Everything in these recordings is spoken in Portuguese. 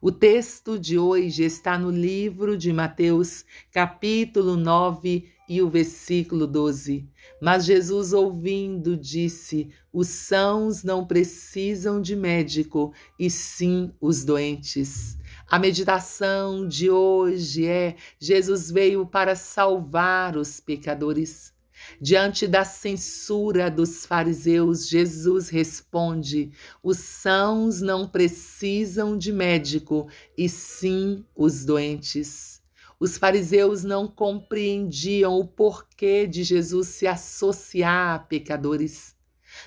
O texto de hoje está no livro de Mateus, capítulo 9 e o versículo 12. Mas Jesus, ouvindo, disse: Os sãos não precisam de médico, e sim os doentes. A meditação de hoje é: Jesus veio para salvar os pecadores. Diante da censura dos fariseus, Jesus responde: os sãos não precisam de médico, e sim os doentes. Os fariseus não compreendiam o porquê de Jesus se associar a pecadores.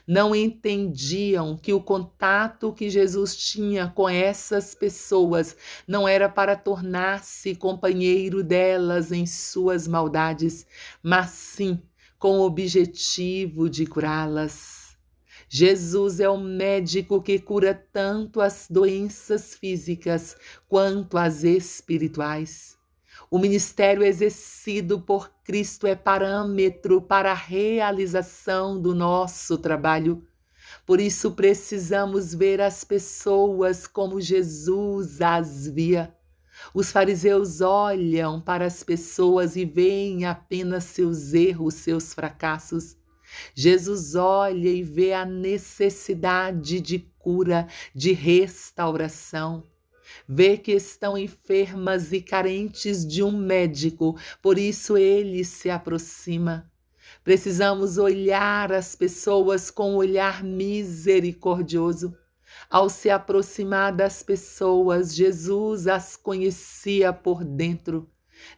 Não entendiam que o contato que Jesus tinha com essas pessoas não era para tornar-se companheiro delas em suas maldades, mas sim com o objetivo de curá-las. Jesus é o médico que cura tanto as doenças físicas quanto as espirituais. O ministério exercido por Cristo é parâmetro para a realização do nosso trabalho. Por isso precisamos ver as pessoas como Jesus as via. Os fariseus olham para as pessoas e veem apenas seus erros, seus fracassos. Jesus olha e vê a necessidade de cura, de restauração. Vê que estão enfermas e carentes de um médico, por isso ele se aproxima. Precisamos olhar as pessoas com um olhar misericordioso. Ao se aproximar das pessoas, Jesus as conhecia por dentro.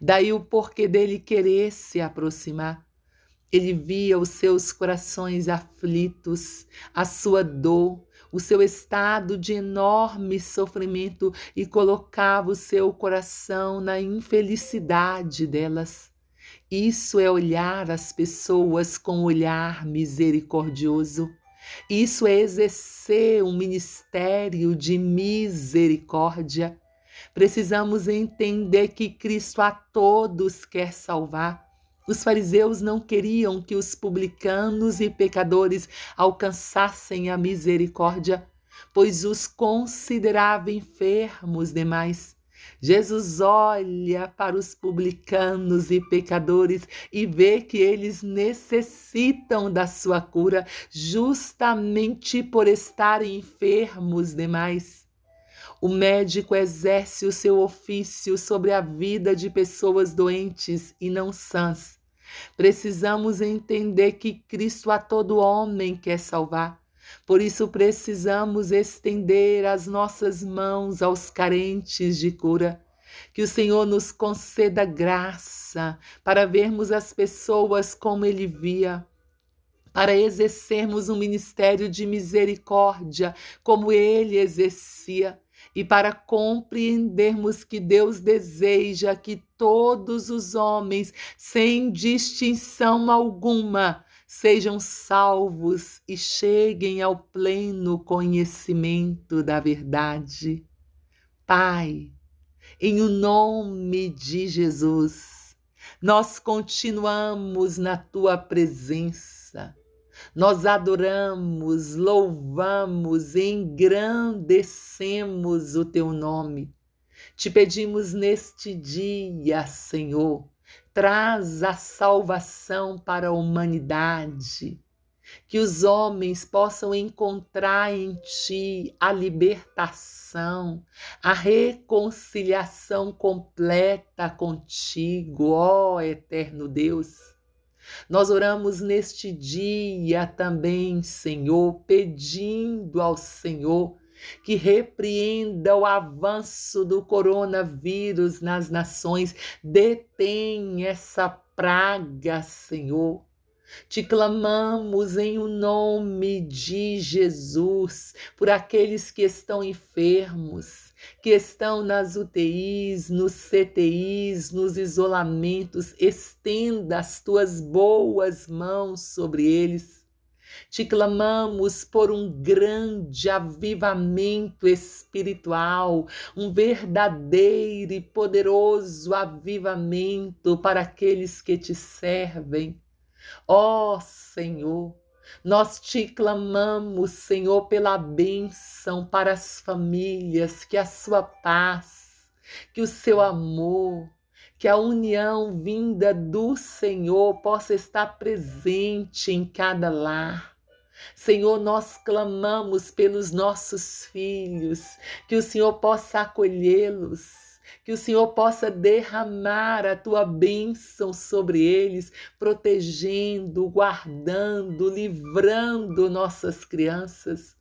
Daí o porquê dele querer se aproximar. Ele via os seus corações aflitos, a sua dor, o seu estado de enorme sofrimento e colocava o seu coração na infelicidade delas. Isso é olhar as pessoas com olhar misericordioso. Isso é exercer um ministério de misericórdia. Precisamos entender que Cristo a todos quer salvar. Os fariseus não queriam que os publicanos e pecadores alcançassem a misericórdia, pois os considerava enfermos demais. Jesus olha para os publicanos e pecadores e vê que eles necessitam da sua cura, justamente por estarem enfermos demais. O médico exerce o seu ofício sobre a vida de pessoas doentes e não sãs. Precisamos entender que Cristo a todo homem quer salvar. Por isso precisamos estender as nossas mãos aos carentes de cura. Que o Senhor nos conceda graça para vermos as pessoas como Ele via, para exercermos um ministério de misericórdia como Ele exercia e para compreendermos que Deus deseja que todos os homens, sem distinção alguma, sejam salvos e cheguem ao pleno conhecimento da verdade. Pai, em o nome de Jesus, nós continuamos na tua presença. Nós adoramos, louvamos, engrandecemos o teu nome. Te pedimos neste dia, Senhor, traz a salvação para a humanidade, que os homens possam encontrar em ti a libertação, a reconciliação completa contigo, ó eterno Deus. Nós oramos neste dia também, Senhor, pedindo ao Senhor que repreenda o avanço do coronavírus nas nações, detém essa praga, Senhor. Te clamamos em o nome de Jesus por aqueles que estão enfermos, que estão nas UTIs, nos CTIs, nos isolamentos, estenda as tuas boas mãos sobre eles. Te clamamos por um grande avivamento espiritual, um verdadeiro e poderoso avivamento para aqueles que te servem. Ó Senhor, nós te clamamos, Senhor, pela bênção para as famílias, que a sua paz, que o seu amor, que a união vinda do Senhor possa estar presente em cada lar. Senhor, nós clamamos pelos nossos filhos, que o Senhor possa acolhê-los, que o Senhor possa derramar a tua bênção sobre eles, protegendo, guardando, livrando nossas crianças.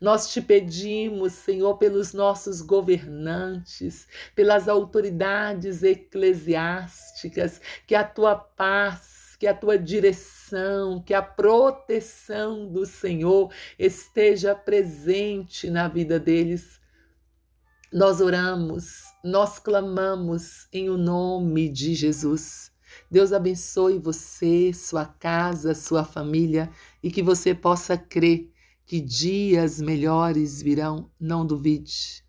Nós te pedimos, Senhor, pelos nossos governantes, pelas autoridades eclesiásticas, que a tua paz, que a tua direção, que a proteção do Senhor esteja presente na vida deles nós oramos, nós clamamos em o nome de Jesus. Deus abençoe você, sua casa, sua família e que você possa crer que dias melhores virão, não duvide.